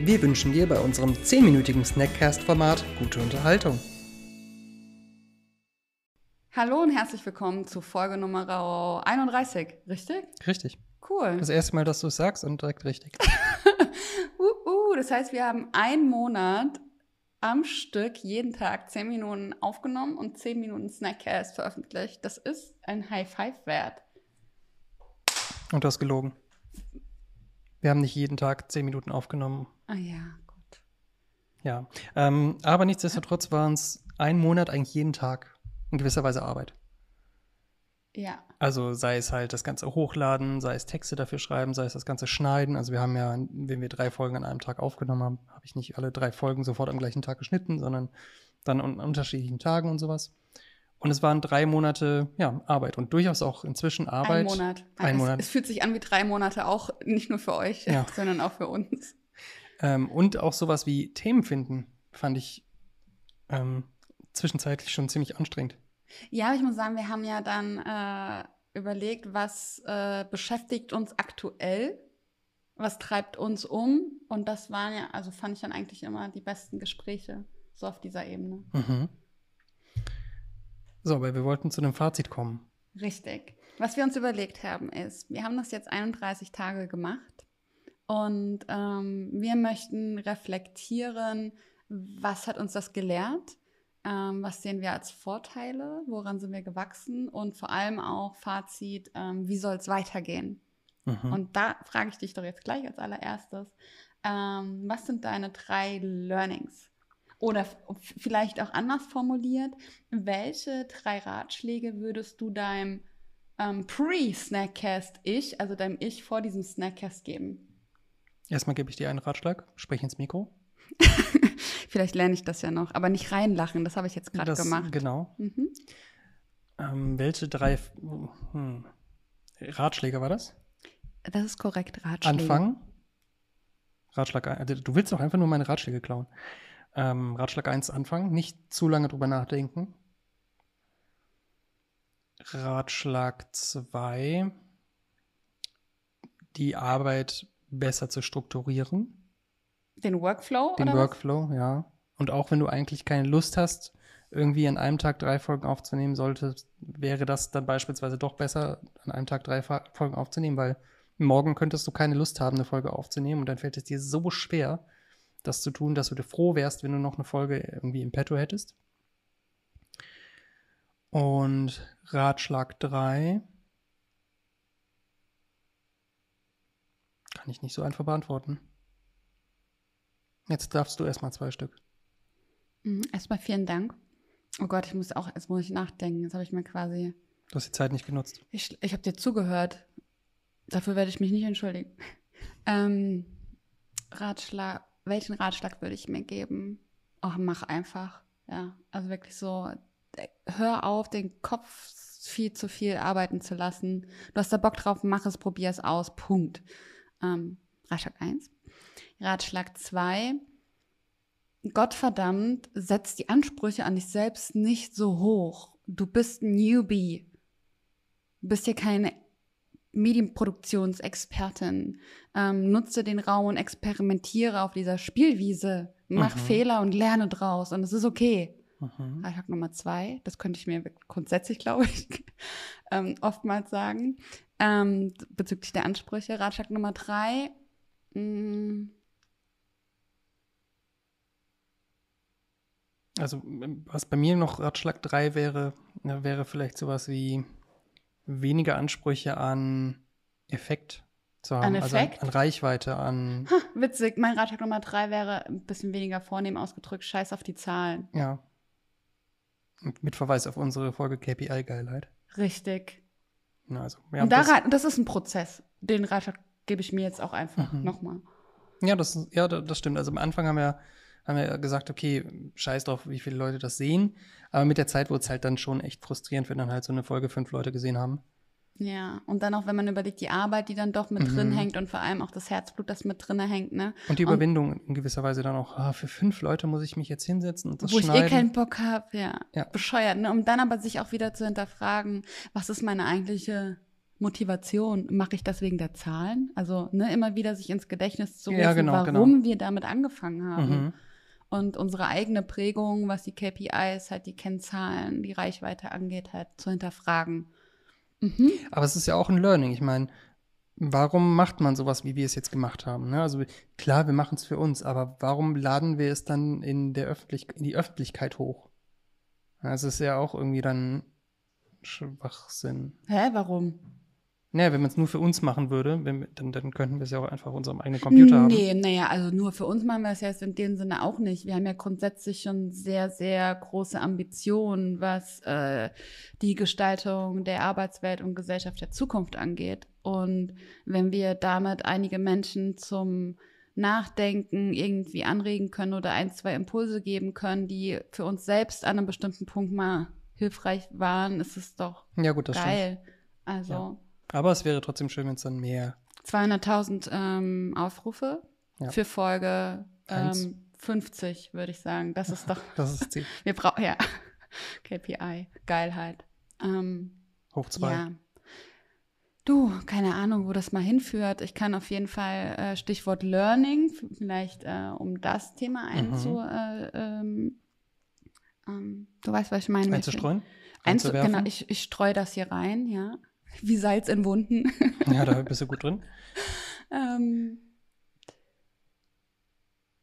Wir wünschen dir bei unserem 10-minütigen Snackcast-Format gute Unterhaltung. Hallo und herzlich willkommen zu Folge Nummer 31, richtig? Richtig. Cool. Das erste Mal, dass du es sagst und direkt richtig. uh, uh, das heißt, wir haben einen Monat am Stück jeden Tag 10 Minuten aufgenommen und 10 Minuten Snackcast veröffentlicht. Das ist ein High Five wert. Und du hast gelogen. Wir haben nicht jeden Tag 10 Minuten aufgenommen. Ah ja, gut. Ja. Ähm, aber nichtsdestotrotz waren es ein Monat eigentlich jeden Tag in gewisser Weise Arbeit. Ja. Also sei es halt das ganze Hochladen, sei es Texte dafür schreiben, sei es das ganze Schneiden. Also wir haben ja, wenn wir drei Folgen an einem Tag aufgenommen haben, habe ich nicht alle drei Folgen sofort am gleichen Tag geschnitten, sondern dann an unterschiedlichen Tagen und sowas. Und es waren drei Monate ja, Arbeit und durchaus auch inzwischen Arbeit. Ein Monat. Ein es, Monat. Es fühlt sich an wie drei Monate, auch nicht nur für euch, Ja. sondern auch für uns. Ähm, und auch sowas wie Themen finden, fand ich ähm, zwischenzeitlich schon ziemlich anstrengend. Ja, ich muss sagen, wir haben ja dann äh, überlegt, was äh, beschäftigt uns aktuell, was treibt uns um. Und das waren ja, also fand ich dann eigentlich immer die besten Gespräche, so auf dieser Ebene. Mhm. So, aber wir wollten zu einem Fazit kommen. Richtig. Was wir uns überlegt haben, ist, wir haben das jetzt 31 Tage gemacht und ähm, wir möchten reflektieren, was hat uns das gelehrt, ähm, was sehen wir als Vorteile, woran sind wir gewachsen und vor allem auch Fazit, ähm, wie soll es weitergehen. Mhm. Und da frage ich dich doch jetzt gleich als allererstes, ähm, was sind deine drei Learnings? Oder vielleicht auch anders formuliert, welche drei Ratschläge würdest du deinem ähm, Pre-Snackcast-Ich, also deinem Ich vor diesem Snackcast geben? Erstmal gebe ich dir einen Ratschlag, sprich ins Mikro. Vielleicht lerne ich das ja noch, aber nicht reinlachen, das habe ich jetzt gerade gemacht. Genau. Mhm. Ähm, welche drei hm, Ratschläge war das? Das ist korrekt, Ratschläge. Anfangen. Ratschlag also du willst doch einfach nur meine Ratschläge klauen. Ähm, Ratschlag 1 anfangen, nicht zu lange drüber nachdenken. Ratschlag 2 die Arbeit besser zu strukturieren. Den Workflow Den Workflow, ja. Und auch wenn du eigentlich keine Lust hast, irgendwie an einem Tag drei Folgen aufzunehmen solltest, wäre das dann beispielsweise doch besser, an einem Tag drei Folgen aufzunehmen, weil morgen könntest du keine Lust haben, eine Folge aufzunehmen und dann fällt es dir so schwer, das zu tun, dass du dir froh wärst, wenn du noch eine Folge irgendwie im Petto hättest. Und Ratschlag drei kann ich nicht so einfach beantworten. Jetzt darfst du erstmal zwei Stück. Mhm. Erstmal vielen Dank. Oh Gott, ich muss auch, jetzt muss ich nachdenken. Jetzt habe ich mir quasi Du hast die Zeit nicht genutzt. Ich, ich habe dir zugehört. Dafür werde ich mich nicht entschuldigen. Ähm, Ratschlag, welchen Ratschlag würde ich mir geben? Ach, mach einfach. Ja, also wirklich so, äh, hör auf, den Kopf viel zu viel arbeiten zu lassen. Du hast da Bock drauf, mach es, probier es aus. Punkt. Ähm, Ratschlag 1. Ratschlag 2. Gottverdammt, setz die Ansprüche an dich selbst nicht so hoch. Du bist ein Newbie. Du bist hier keine Medienproduktionsexpertin. Ähm, nutze den Raum und experimentiere auf dieser Spielwiese. Mach Mhm. Fehler und lerne draus. Und es ist okay. Mhm. Ratschlag Nummer zwei, das könnte ich mir grundsätzlich, glaube ich, ähm, oftmals sagen, ähm, bezüglich der Ansprüche. Ratschlag Nummer drei, mh, Also, was bei mir noch Ratschlag 3 wäre, wäre vielleicht sowas wie weniger Ansprüche an Effekt zu haben. An Also Effekt? an, an Reichweite, an, ha, witzig, mein Ratschlag Nummer drei wäre ein bisschen weniger vornehm ausgedrückt, scheiß auf die Zahlen. ja. Mit Verweis auf unsere Folge KPI-Geilheit. Richtig. Ja, also, ja, und das, daran, das ist ein Prozess. Den Ratschlag gebe ich mir jetzt auch einfach Mhm. nochmal. ja, das, ja, da- das stimmt. Also am Anfang haben wir, haben wir gesagt, okay, scheiß drauf, wie viele Leute das sehen. Aber mit der Zeit wurde es halt dann schon echt frustrierend, wenn dann halt so eine Folge fünf Leute gesehen haben. Ja, und dann auch, wenn man überlegt, die Arbeit, die dann doch mit Mhm. drin hängt und vor allem auch das Herzblut, das mit drin hängt, ne? Und die Überwindung in gewisser Weise dann auch, ah, für fünf Leute muss ich mich jetzt hinsetzen und das Wo ich eh schneiden. keinen Bock habe, ja. Ja. Bescheuert, ne? Um dann aber sich auch wieder zu hinterfragen, was ist meine eigentliche Motivation? Mache ich das wegen der Zahlen? Also, ne, immer wieder sich ins Gedächtnis zu rufen, Ja, genau, warum genau. wir damit angefangen haben. Mhm. Und unsere eigene Prägung, was die KPIs, halt die Kennzahlen, die Reichweite angeht, halt zu hinterfragen. Mhm. Aber es ist ja auch ein Learning. Ich meine, warum macht man sowas, wie wir es jetzt gemacht haben? Ne? Also klar, wir machen es für uns, aber warum laden wir es dann in, der Öffentlich in die Öffentlichkeit hoch? Das ist ja auch irgendwie dann Schwachsinn. Hä, warum? Naja, wenn man es nur für uns machen würde, wenn, dann, dann könnten wir es ja auch einfach auf unserem eigenen Computer haben. Nee, naja, also nur für uns machen wir es ja jetzt in dem Sinne auch nicht. Wir haben ja grundsätzlich schon sehr, sehr große Ambitionen, was äh, die Gestaltung der Arbeitswelt und Gesellschaft der Zukunft angeht. Und wenn wir damit einige Menschen zum Nachdenken irgendwie anregen können oder ein, zwei Impulse geben können, die für uns selbst an einem bestimmten Punkt mal hilfreich waren, ist es doch Ja, gut, das stimmt. geil. Also Ja. Aber es wäre trotzdem schön, wenn es dann mehr. 200.000 ähm, Aufrufe Ja. für Folge ähm, 50, würde ich sagen. Das ist doch, Das ist Ziel. wir brauchen, ja, KPI, Geilheit. Ähm, Hoch zwei. ja. Du, keine Ahnung, wo das mal hinführt. Ich kann auf jeden Fall äh, Stichwort Learning, vielleicht äh, um das Thema Mhm. einzu, äh, ähm, ähm, du weißt, was ich meine. Einzustreuen? Einzu genau, ich, ich streue das hier rein, ja. Wie Salz in Wunden. Ja, da bist du gut drin. ähm,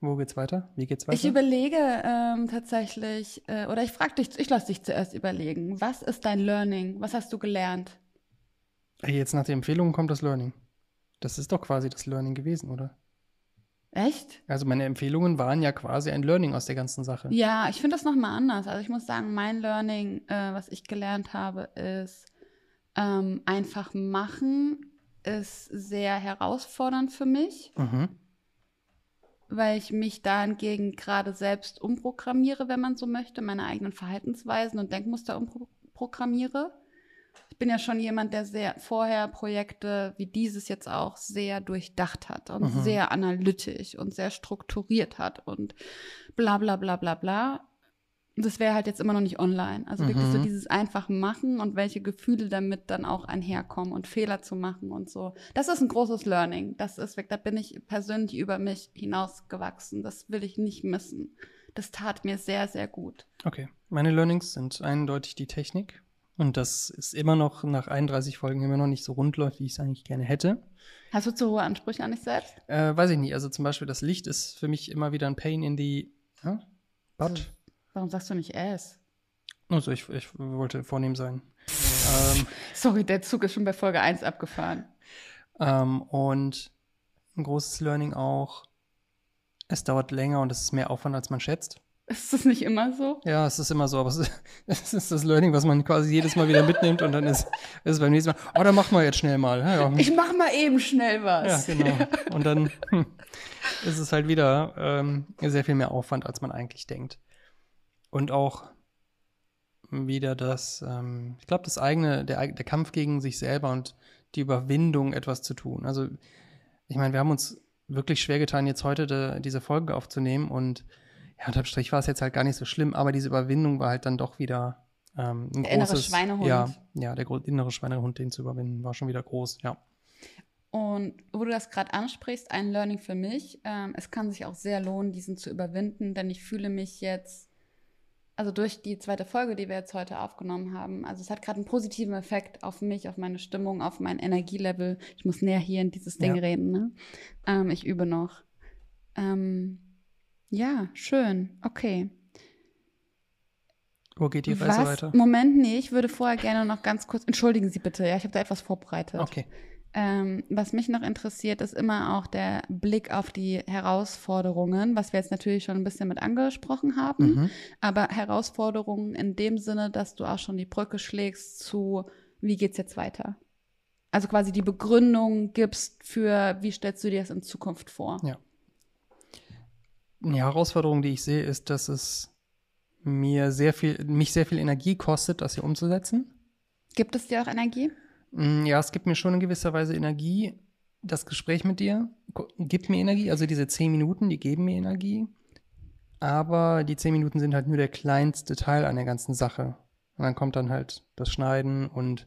Wo geht's weiter? Wie geht's weiter? Ich überlege ähm, tatsächlich, äh, oder ich frage dich, ich lasse dich zuerst überlegen. Was ist dein Learning? Was hast du gelernt? Jetzt nach der Empfehlung kommt das Learning. Das ist doch quasi das Learning gewesen, oder? Echt? Also meine Empfehlungen waren ja quasi ein Learning aus der ganzen Sache. Ja, ich finde das nochmal anders. Also ich muss sagen, mein Learning, äh, was ich gelernt habe, ist ähm, einfach machen, ist sehr herausfordernd für mich, Mhm. weil ich mich dahingegen gerade selbst umprogrammiere, wenn man so möchte, meine eigenen Verhaltensweisen und Denkmuster umprogrammiere. Ich bin ja schon jemand, der sehr vorher Projekte wie dieses jetzt auch sehr durchdacht hat und Mhm. sehr analytisch und sehr strukturiert hat und bla bla bla bla bla. Das wäre halt jetzt immer noch nicht online. Also wirklich so Mhm. dieses einfach machen und welche Gefühle damit dann auch einherkommen und Fehler zu machen und so. Das ist ein großes Learning. Das ist weg. Da bin ich persönlich über mich hinausgewachsen. Das will ich nicht missen. Das tat mir sehr, sehr gut. Okay. Meine Learnings sind eindeutig die Technik. Und das ist immer noch nach 31 Folgen immer noch nicht so rund läuft, wie ich es eigentlich gerne hätte. Hast du zu hohe Ansprüche an dich selbst? Äh, weiß ich nicht. Also zum Beispiel das Licht ist für mich immer wieder ein Pain in the ja, butt. Warum sagst du nicht es? Also ich, ich wollte vornehm sein. ähm, Sorry, der Zug ist schon bei Folge 1 abgefahren. ähm, und ein großes Learning auch, es dauert länger und es ist mehr Aufwand, als man schätzt. Ist das nicht immer so? Ja, es ist immer so, aber es ist, es ist das Learning, was man quasi jedes Mal wieder mitnimmt und dann ist, ist es beim nächsten Mal, oh, dann machen wir jetzt schnell mal. Ja, ja. Ich mach mal eben schnell was. Ja, genau. Und dann hm, ist es halt wieder ähm, sehr viel mehr Aufwand, als man eigentlich denkt. Und auch wieder das, ähm, ich glaube, das eigene, der, der Kampf gegen sich selber und die Überwindung, etwas zu tun. Also, ich meine, wir haben uns wirklich schwer getan, jetzt heute de, diese Folge aufzunehmen und ja, unterm Strich war es jetzt halt gar nicht so schlimm, aber diese Überwindung war halt dann doch wieder ähm, ein Der innere großes, Schweinehund. Ja, ja, der innere Schweinehund, den zu überwinden, war schon wieder groß, ja. Und wo du das gerade ansprichst, ein Learning für mich. Ähm, es kann sich auch sehr lohnen, diesen zu überwinden, denn ich fühle mich jetzt, also durch die zweite Folge, die wir jetzt heute aufgenommen haben, also es hat gerade einen positiven Effekt auf mich, auf meine Stimmung, auf mein Energielevel. Ich muss näher hier in dieses Ding Ja. reden, ne? Ähm, ich übe noch. Ähm, ja, schön. Okay. Wo geht die Reise Was? weiter? Moment, nee, ich würde vorher gerne noch ganz kurz, entschuldigen Sie bitte, ja, ich habe da etwas vorbereitet. Okay. Ähm, was mich noch interessiert, ist immer auch der Blick auf die Herausforderungen, was wir jetzt natürlich schon ein bisschen mit angesprochen haben, Mhm. aber Herausforderungen in dem Sinne, dass du auch schon die Brücke schlägst zu, wie geht's jetzt weiter? Also quasi die Begründung gibst für, wie stellst du dir das in Zukunft vor? Ja. Die Herausforderung, die ich sehe, ist, dass es mir sehr viel, mich sehr viel Energie kostet, das hier umzusetzen. Gibt es dir auch Energie? Mm, Ja, es gibt mir schon in gewisser Weise Energie. Das Gespräch mit dir gibt mir Energie. Also diese zehn Minuten, die geben mir Energie. Aber die zehn Minuten sind halt nur der kleinste Teil an der ganzen Sache. Und dann kommt dann halt das Schneiden und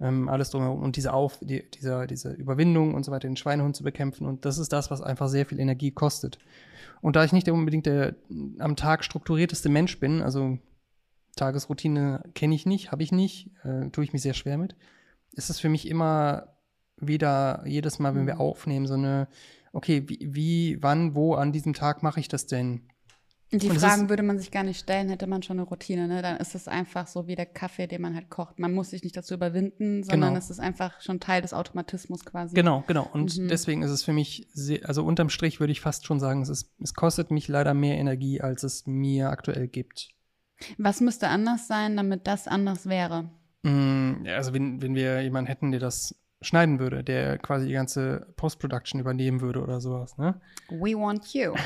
ähm, alles drumherum und diese Auf, die, dieser, diese Überwindung und so weiter, den Schweinehund zu bekämpfen. Und das ist das, was einfach sehr viel Energie kostet. Und da ich nicht unbedingt der am Tag strukturierteste Mensch bin, also Tagesroutine kenne ich nicht, habe ich nicht, äh, tue ich mich sehr schwer mit, ist es für mich immer wieder, jedes Mal, wenn wir Mhm. aufnehmen, so eine, okay, wie, wie wann, wo an diesem Tag mache ich das denn? Die Und Fragen ist- würde man sich gar nicht stellen, hätte man schon eine Routine. Ne? Dann ist es einfach so wie der Kaffee, den man halt kocht. Man muss sich nicht dazu überwinden, sondern Genau. es ist einfach schon Teil des Automatismus quasi. Genau, genau. Und Mhm. deswegen ist es für mich, sehr, also unterm Strich würde ich fast schon sagen, es, ist, es kostet mich leider mehr Energie, als es mir aktuell gibt. Was müsste anders sein, damit das anders wäre? Mm, Also wenn, wenn wir jemanden hätten, der das schneiden würde, der quasi die ganze Post-Production übernehmen würde oder sowas, ne? We want you.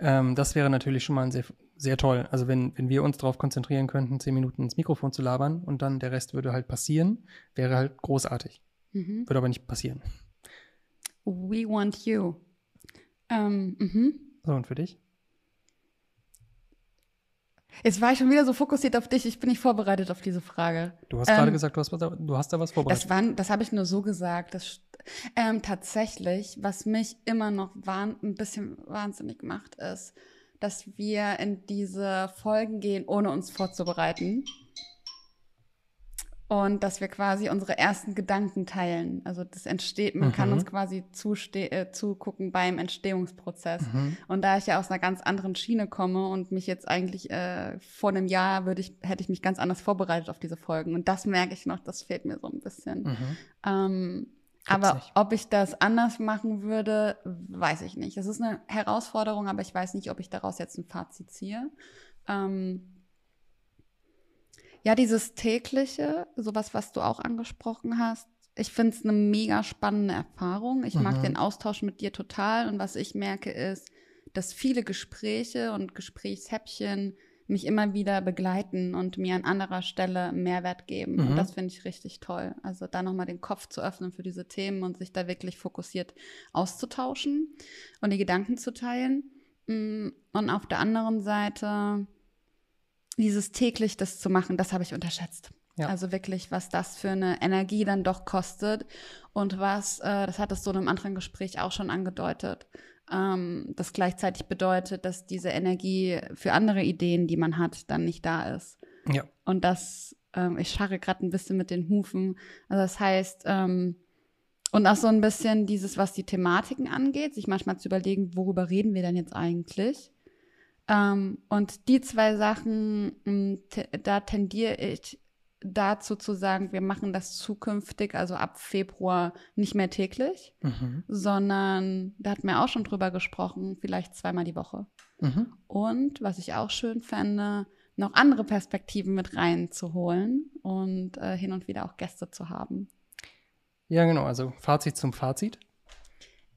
Ähm, das wäre natürlich schon mal sehr, sehr toll. Also wenn, wenn wir uns darauf konzentrieren könnten, zehn Minuten ins Mikrofon zu labern und dann der Rest würde halt passieren, wäre halt großartig. Mhm. Würde aber nicht passieren. We want you. Ähm, mhm. So, und für dich? Jetzt war ich schon wieder so fokussiert auf dich. Ich bin nicht vorbereitet auf diese Frage. Du hast Ähm, gerade gesagt, du hast, du hast da was vorbereitet. Das, waren, das habe ich nur so gesagt. Das, ähm, tatsächlich, was mich immer noch ein bisschen wahnsinnig macht, ist, dass wir in diese Folgen gehen, ohne uns vorzubereiten. Und dass wir quasi unsere ersten Gedanken teilen. Also das entsteht, man kann Mhm. uns quasi zuste äh, zugucken beim Entstehungsprozess. Mhm. Und da ich ja aus einer ganz anderen Schiene komme und mich jetzt eigentlich äh, vor einem Jahr würde ich, hätte ich mich ganz anders vorbereitet auf diese Folgen. Und das merke ich noch, das fehlt mir so ein bisschen. Mhm. Ähm, aber nicht. ob ich das anders machen würde, weiß ich nicht. Es ist eine Herausforderung, aber ich weiß nicht, ob ich daraus jetzt ein Fazit ziehe. Ähm, ja, dieses tägliche, sowas, was du auch angesprochen hast, ich finde es eine mega spannende Erfahrung. Ich mag Mhm. den Austausch mit dir total. Und was ich merke, ist, dass viele Gespräche und Gesprächshäppchen mich immer wieder begleiten und mir an anderer Stelle Mehrwert geben. Mhm. Und das finde ich richtig toll. Also da nochmal den Kopf zu öffnen für diese Themen und sich da wirklich fokussiert auszutauschen und die Gedanken zu teilen. Mm, Und auf der anderen Seite dieses täglich das zu machen, das habe ich unterschätzt. Ja. Also wirklich, was das für eine Energie dann doch kostet und was, äh, das hattest du in einem anderen Gespräch auch schon angedeutet, ähm, das gleichzeitig bedeutet, dass diese Energie für andere Ideen, die man hat, dann nicht da ist. Ja. Und das, ähm, ich scharre gerade ein bisschen mit den Hufen. Also das heißt, ähm, und auch so ein bisschen dieses, was die Thematiken angeht, sich manchmal zu überlegen, worüber reden wir denn jetzt eigentlich? Ähm, und die zwei Sachen, te da tendiere ich dazu zu sagen, wir machen das zukünftig, also ab Februar nicht mehr täglich, Mhm. sondern da hatten wir auch schon drüber gesprochen, vielleicht zweimal die Woche. Mhm. Und was ich auch schön fände, noch andere Perspektiven mit reinzuholen und äh, hin und wieder auch Gäste zu haben. Ja, genau. Also Fazit zum Fazit.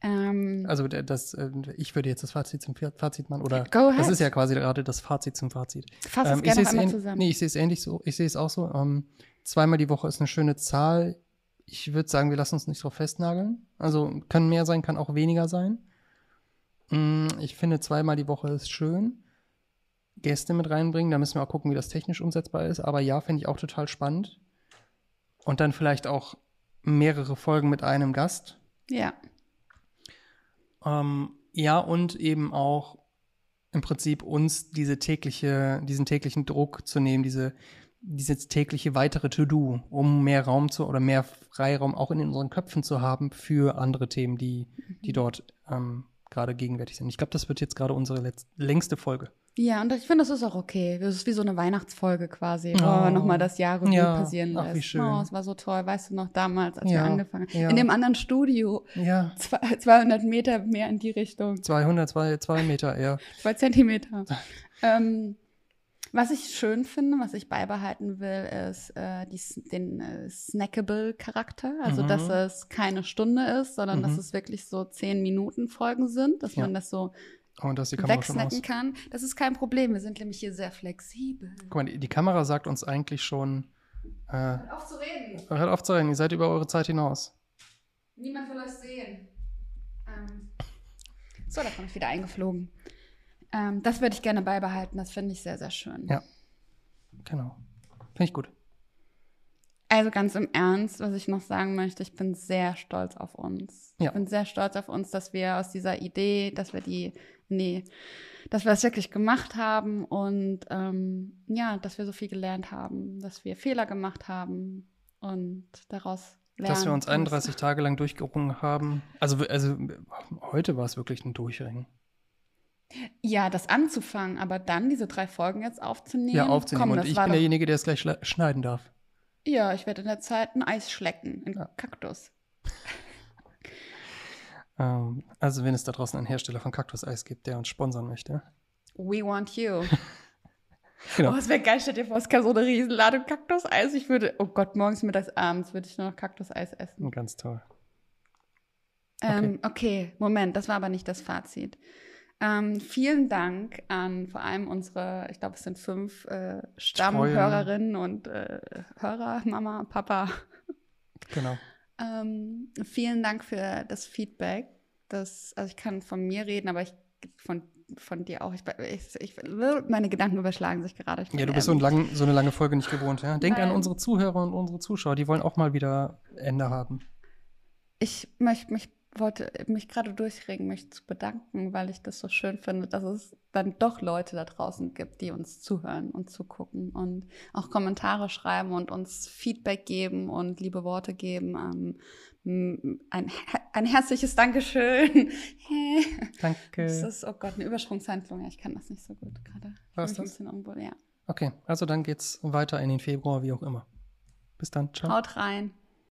Ähm, Also das, äh, ich würde jetzt das Fazit zum Fa- Fazit machen. Oder Go ahead. das ist ja quasi gerade das Fazit zum Fazit. fass es Ähm, gerne einmal zusammen. Nee, ich sehe es ähnlich so. Ich sehe es auch so. Ähm, zweimal die Woche ist eine schöne Zahl. Ich würde sagen, wir lassen uns nicht drauf festnageln. Also können mehr sein, kann auch weniger sein. Mm, Ich finde, zweimal die Woche ist schön. Gäste mit reinbringen, da müssen wir auch gucken, wie das technisch umsetzbar ist. Aber ja, finde ich auch total spannend. Und dann vielleicht auch mehrere Folgen mit einem Gast. Ja, Ähm, ja, und eben auch im Prinzip uns diese tägliche, diesen täglichen Druck zu nehmen, diese, dieses tägliche weitere To-Do, um mehr Raum zu oder mehr Freiraum auch in unseren Köpfen zu haben für andere Themen, die, die dort ähm, gerade gegenwärtig sind. Ich glaube, das wird jetzt gerade unsere längste Folge. Ja, und ich finde, das ist auch okay. Das ist wie so eine Weihnachtsfolge quasi, wo Oh. man nochmal das Jahr Revue Ja, passieren ach, lässt. wie schön. Oh, es war so toll. Weißt du noch damals, als Ja, wir angefangen haben? ja. In dem anderen Studio, Ja, zwei- 200 Meter mehr in die Richtung. 200, zwei, zwei Meter eher. Zwei Zentimeter. ähm, was ich schön finde, was ich beibehalten will, ist äh, die, den äh, Snackable-Charakter. Also, Mhm. dass es keine Stunde ist, sondern dass Mhm. es wirklich so zehn Minuten Folgen sind, dass Ja. man das so und dass die Kamera wegsnacken kann. Das ist kein Problem. Wir sind nämlich hier sehr flexibel. Guck mal, die, die Kamera sagt uns eigentlich schon, äh, Hört auf zu reden. hört auf zu reden, ihr seid über eure Zeit hinaus. Niemand will euch sehen. Ähm, so, da komme ich wieder eingeflogen. Ähm, das würde ich gerne beibehalten. Das finde ich sehr, sehr schön. Ja. Genau. Finde ich gut. Also ganz im Ernst, was ich noch sagen möchte, ich bin sehr stolz auf uns. Ja. Ich bin sehr stolz auf uns, dass wir aus dieser Idee, dass wir die, nee, dass wir das wirklich gemacht haben und ähm, ja, dass wir so viel gelernt haben, dass wir Fehler gemacht haben und daraus lernen. Dass wir uns 31 Tage lang durchgerungen haben. Also, also heute war es wirklich ein Durchringen. Ja, das anzufangen, aber dann diese drei Folgen jetzt aufzunehmen. Ja, aufzunehmen. Komm, und ich bin derjenige, der es gleich schneiden darf. Ja, ich werde in der Zeit ein Eis schlecken, ein Ja. Kaktus. Ähm, also, wenn es da draußen einen Hersteller von Kaktuseis gibt, der uns sponsern möchte. We want you. Genau. Oh, es wäre geil, stell dir vor, es kann so eine Riesenladung Kaktuseis. Ich würde, oh Gott, morgens, mittags, abends würde ich nur noch Kaktuseis essen. Ganz toll. Ähm, okay, Moment, das war aber nicht das Fazit. Ähm, vielen Dank an vor allem unsere, ich glaube, es sind fünf äh, Stammhörerinnen und äh, Hörer, Mama, Papa. Genau. Ähm, vielen Dank für das Feedback. Das, also ich kann von mir reden, aber ich von, von dir auch. Ich, ich, ich, meine Gedanken überschlagen sich gerade. Ja, du bist so, ein lang, so eine lange Folge nicht gewohnt. Ja? Denk an Nein. unsere Zuhörer und unsere Zuschauer. Die wollen auch mal wieder Ende haben. Ich möchte mich wollte mich gerade durchregen, mich zu bedanken, weil ich das so schön finde, dass es dann doch Leute da draußen gibt, die uns zuhören und zugucken und auch Kommentare schreiben und uns Feedback geben und liebe Worte geben. Ähm, ein, ein herzliches Dankeschön. Das Danke. ist, oh Gott, eine Übersprungshandlung. Ja, ich kann das nicht so gut gerade. Was mich das? ein bisschen unwohl, ja. Okay, also dann geht's weiter in den Februar, wie auch immer. Bis dann. Ciao. Haut rein.